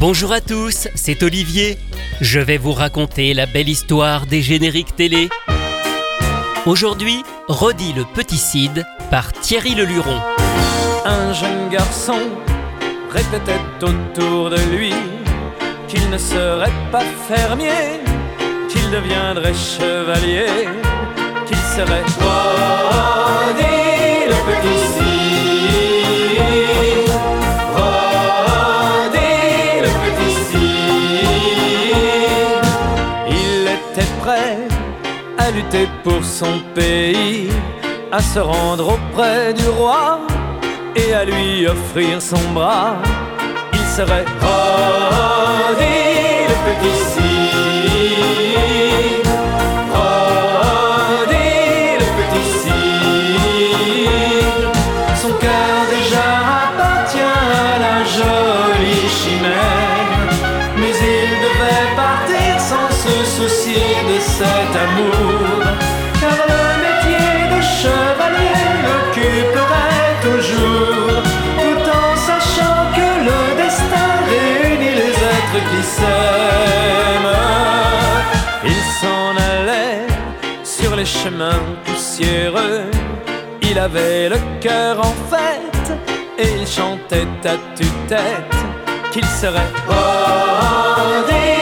Bonjour à tous, c'est Olivier. Je vais vous raconter la belle histoire des génériques télé. Aujourd'hui, Rodi le Petit Cid par Thierry Leluron. Un jeune garçon répétait autour de lui qu'il ne serait pas fermier, qu'il deviendrait chevalier, qu'il serait Rodi son pays, à se rendre auprès du roi et à lui offrir son bras. Il serait Rodi le Petit chemins poussiéreux. Il avait le cœur en fête et il chantait à tue-tête qu'il serait Rodi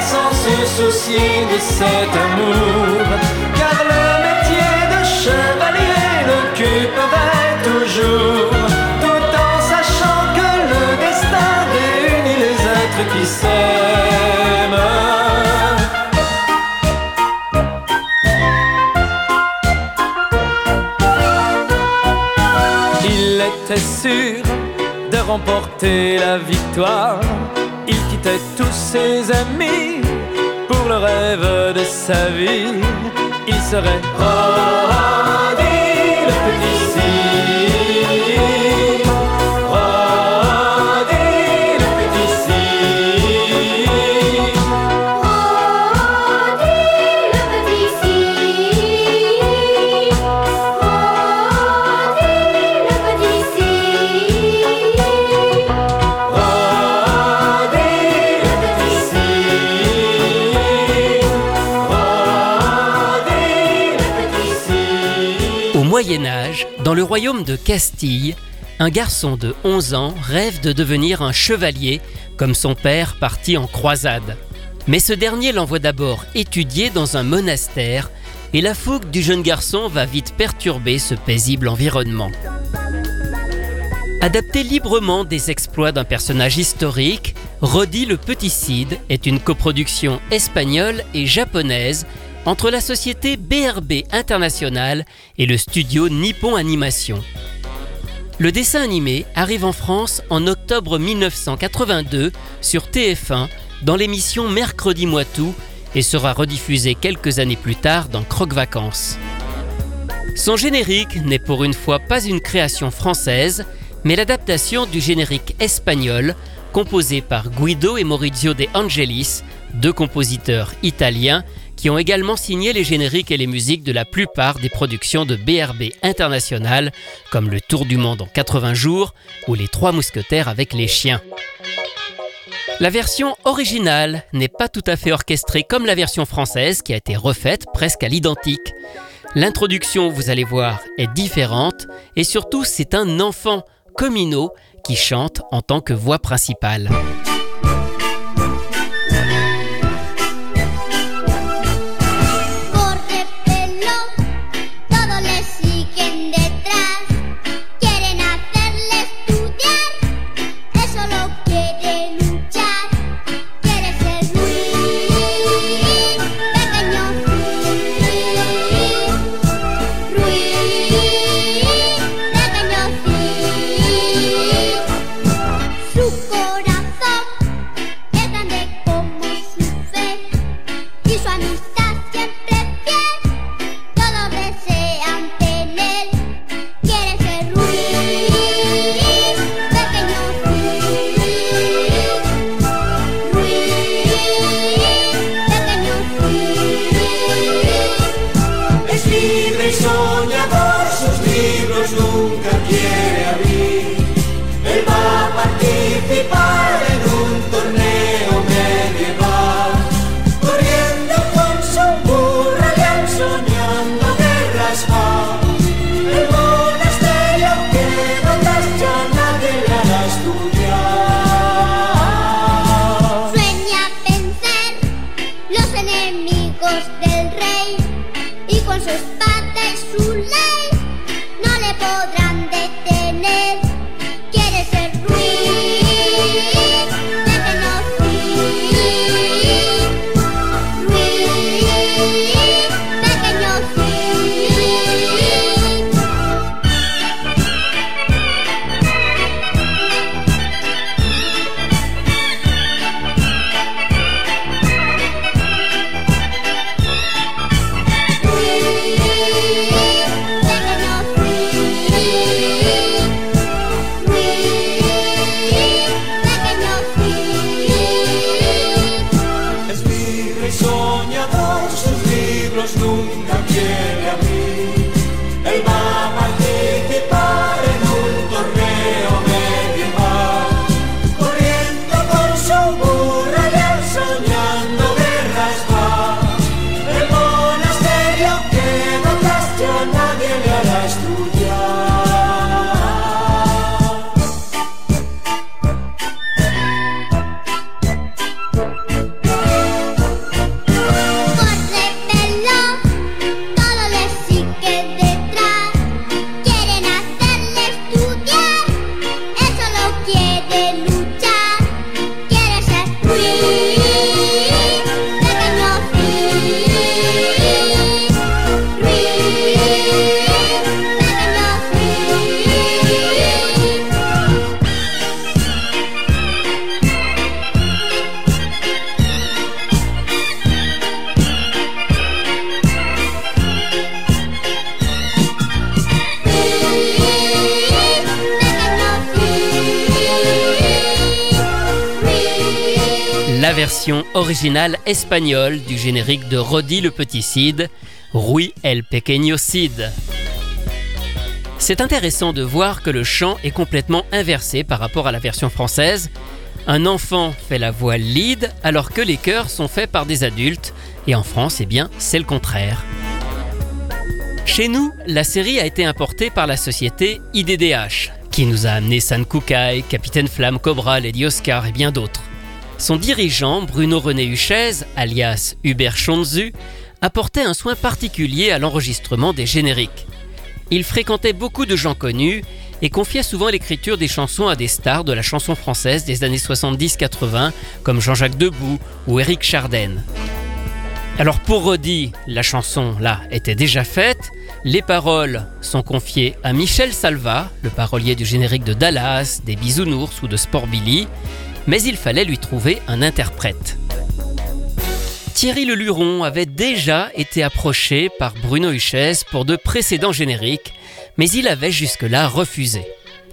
sans se soucier de cet amour. Car le métier de chevalier l'occuperait toujours. Tout en sachant que le destin réunit les êtres qui s'aiment. Il était sûr de remporter la victoire. Il quittait tous ses amis pour le rêve de sa vie. Il serait Dans le royaume de Castille, un garçon de 11 ans rêve de devenir un chevalier comme son père parti en croisade. Mais ce dernier l'envoie d'abord étudier dans un monastère et la fougue du jeune garçon va vite perturber ce paisible environnement. Adapté librement des exploits d'un personnage historique, Rodi le Petit Cid est une coproduction espagnole et japonaise entre la société BRB International et le studio Nippon Animation. Le dessin animé arrive en France en octobre 1982 sur TF1 dans l'émission Mercredi Moitou et sera rediffusé quelques années plus tard dans Croque Vacances. Son générique n'est pour une fois pas une création française, mais l'adaptation du générique espagnol composé par Guido et Maurizio De Angelis, deux compositeurs italiens qui ont également signé les génériques et les musiques de la plupart des productions de BRB International, comme Le Tour du Monde en 80 jours ou Les Trois Mousquetaires avec les chiens. La version originale n'est pas tout à fait orchestrée comme la version française qui a été refaite presque à l'identique. L'introduction, vous allez voir, est différente et surtout c'est un enfant, Comino, qui chante en tant que voix principale. La version originale espagnole du générique de Rodi le Petit Cid, Rui el Pequeño Cid. C'est intéressant de voir que le chant est complètement inversé par rapport à la version française. Un enfant fait la voix lead alors que les chœurs sont faits par des adultes et en France, eh bien, c'est le contraire. Chez nous, la série a été importée par la société IDDH, qui nous a amené San Kukai, Capitaine Flamme, Cobra, Lady Oscar et bien d'autres. Son dirigeant, Bruno René Huchez, alias Hubert Chonzu, apportait un soin particulier à l'enregistrement des génériques. Il fréquentait beaucoup de gens connus et confiait souvent l'écriture des chansons à des stars de la chanson française des années 70-80 comme Jean-Jacques Debout ou Éric Chardin. Alors pour Rodi, la chanson là était déjà faite, les paroles sont confiées à Michel Salva, le parolier du générique de Dallas, des Bisounours ou de Sport Billy, mais il fallait lui trouver un interprète. Thierry Leluron avait déjà été approché par Bruno Huchez pour de précédents génériques, mais il avait jusque-là refusé.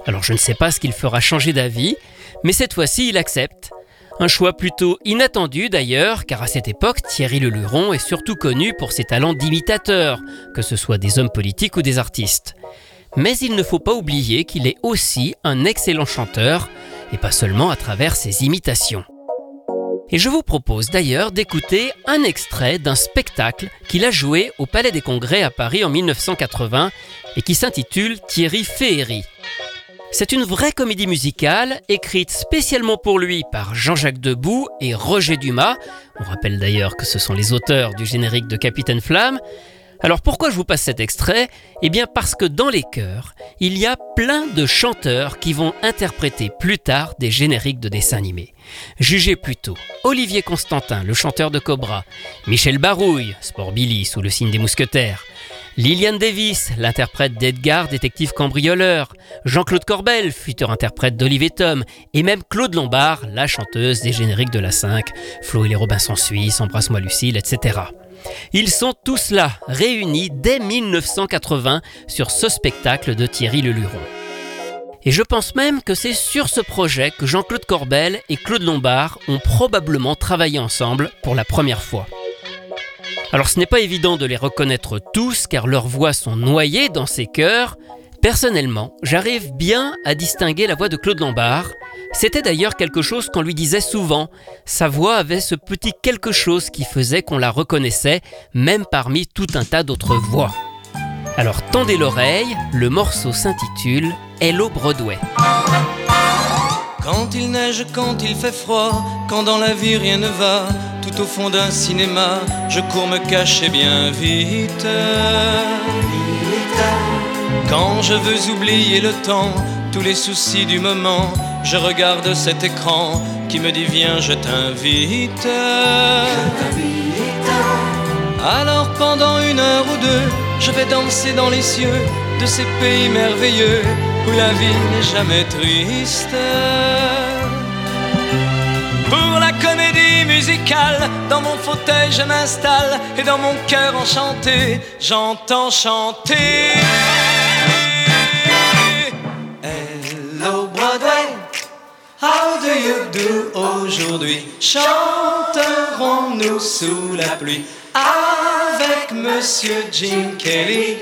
Alors je ne sais pas ce qu'il fera changer d'avis, mais cette fois-ci il accepte. Un choix plutôt inattendu d'ailleurs, car à cette époque, Thierry Leluron est surtout connu pour ses talents d'imitateur, que ce soit des hommes politiques ou des artistes. Mais il ne faut pas oublier qu'il est aussi un excellent chanteur, et pas seulement à travers ses imitations. Et je vous propose d'ailleurs d'écouter un extrait d'un spectacle qu'il a joué au Palais des Congrès à Paris en 1980 et qui s'intitule Thierry Féery. C'est une vraie comédie musicale écrite spécialement pour lui par Jean-Jacques Debout et Roger Dumas. On rappelle d'ailleurs que ce sont les auteurs du générique de Capitaine Flamme. Alors pourquoi je vous passe cet extrait? Eh bien parce que dans les chœurs, il y a plein de chanteurs qui vont interpréter plus tard des génériques de dessins animés. Jugez plutôt Olivier Constantin, le chanteur de Cobra, Michel Barouille, Sport Billy sous le signe des mousquetaires, Liliane Davis, l'interprète d'Edgar, détective cambrioleur, Jean-Claude Corbel, futur interprète d'Olivier Tom, et même Claude Lombard, la chanteuse des génériques de la 5, Flo et les Robinson Suisses, Embrasse-moi Lucille, etc. Ils sont tous là, réunis dès 1980 sur ce spectacle de Thierry Leluron. Et je pense même que c'est sur ce projet que Jean-Claude Corbel et Claude Lombard ont probablement travaillé ensemble pour la première fois. Alors ce n'est pas évident de les reconnaître tous car leurs voix sont noyées dans ces chœurs. Personnellement, j'arrive bien à distinguer la voix de Claude Lombard. C'était d'ailleurs quelque chose qu'on lui disait souvent. Sa voix avait ce petit quelque chose qui faisait qu'on la reconnaissait, même parmi tout un tas d'autres voix. Alors tendez l'oreille, le morceau s'intitule Hello Broadway. Quand il neige, quand il fait froid, quand dans la vie rien ne va, tout au fond d'un cinéma, je cours me cacher bien vite. Quand je veux oublier le temps, tous les soucis du moment, je regarde cet écran qui me dit viens, je t'invite. Alors pendant une heure ou deux, je vais danser dans les cieux de ces pays merveilleux où la vie n'est jamais triste. Pour la comédie musicale, dans mon fauteuil je m'installe et dans mon cœur enchanté, j'entends chanter. Aujourd'hui? Chanterons-nous sous la pluie avec Monsieur Jim Kelly?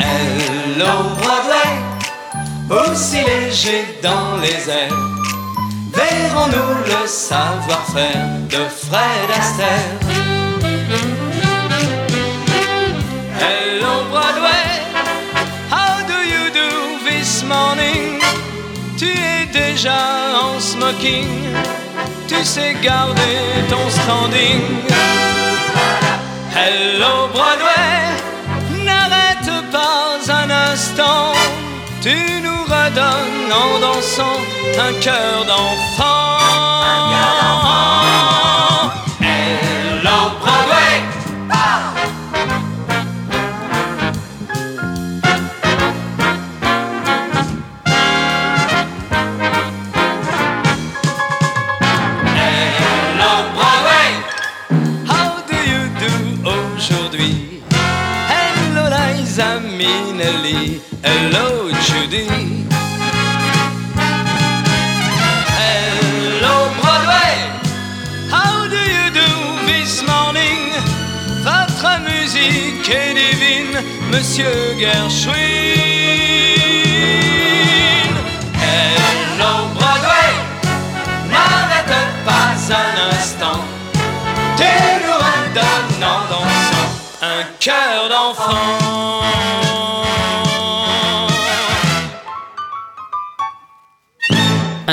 Hello Broadway, aussi léger dans les airs. Verrons-nous le savoir-faire de Fred Astaire? Déjà en smoking, tu sais garder ton standing. Hello Broadway, n'arrête pas un instant, tu nous redonnes en dansant un cœur d'enfant. Hello Judy. Hello Broadway. How do you do this morning? Votre musique est divine, Monsieur Gershwin. Hello Broadway. N'arrête pas un instant. Tu nous redonnes en dansant un cœur d'enfant.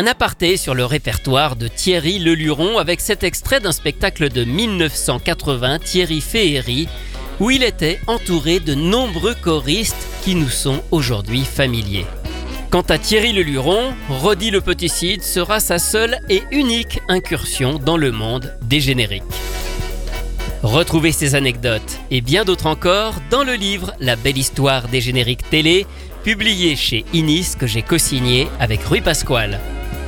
Un aparté sur le répertoire de Thierry Leluron avec cet extrait d'un spectacle de 1980, Thierry Féhéry, où il était entouré de nombreux choristes qui nous sont aujourd'hui familiers. Quant à Thierry Leluron, Roddy le Petit Cid sera sa seule et unique incursion dans le monde des génériques. Retrouvez ces anecdotes et bien d'autres encore dans le livre La belle histoire des génériques télé, publié chez Inis que j'ai co-signé avec Rui Pasquale.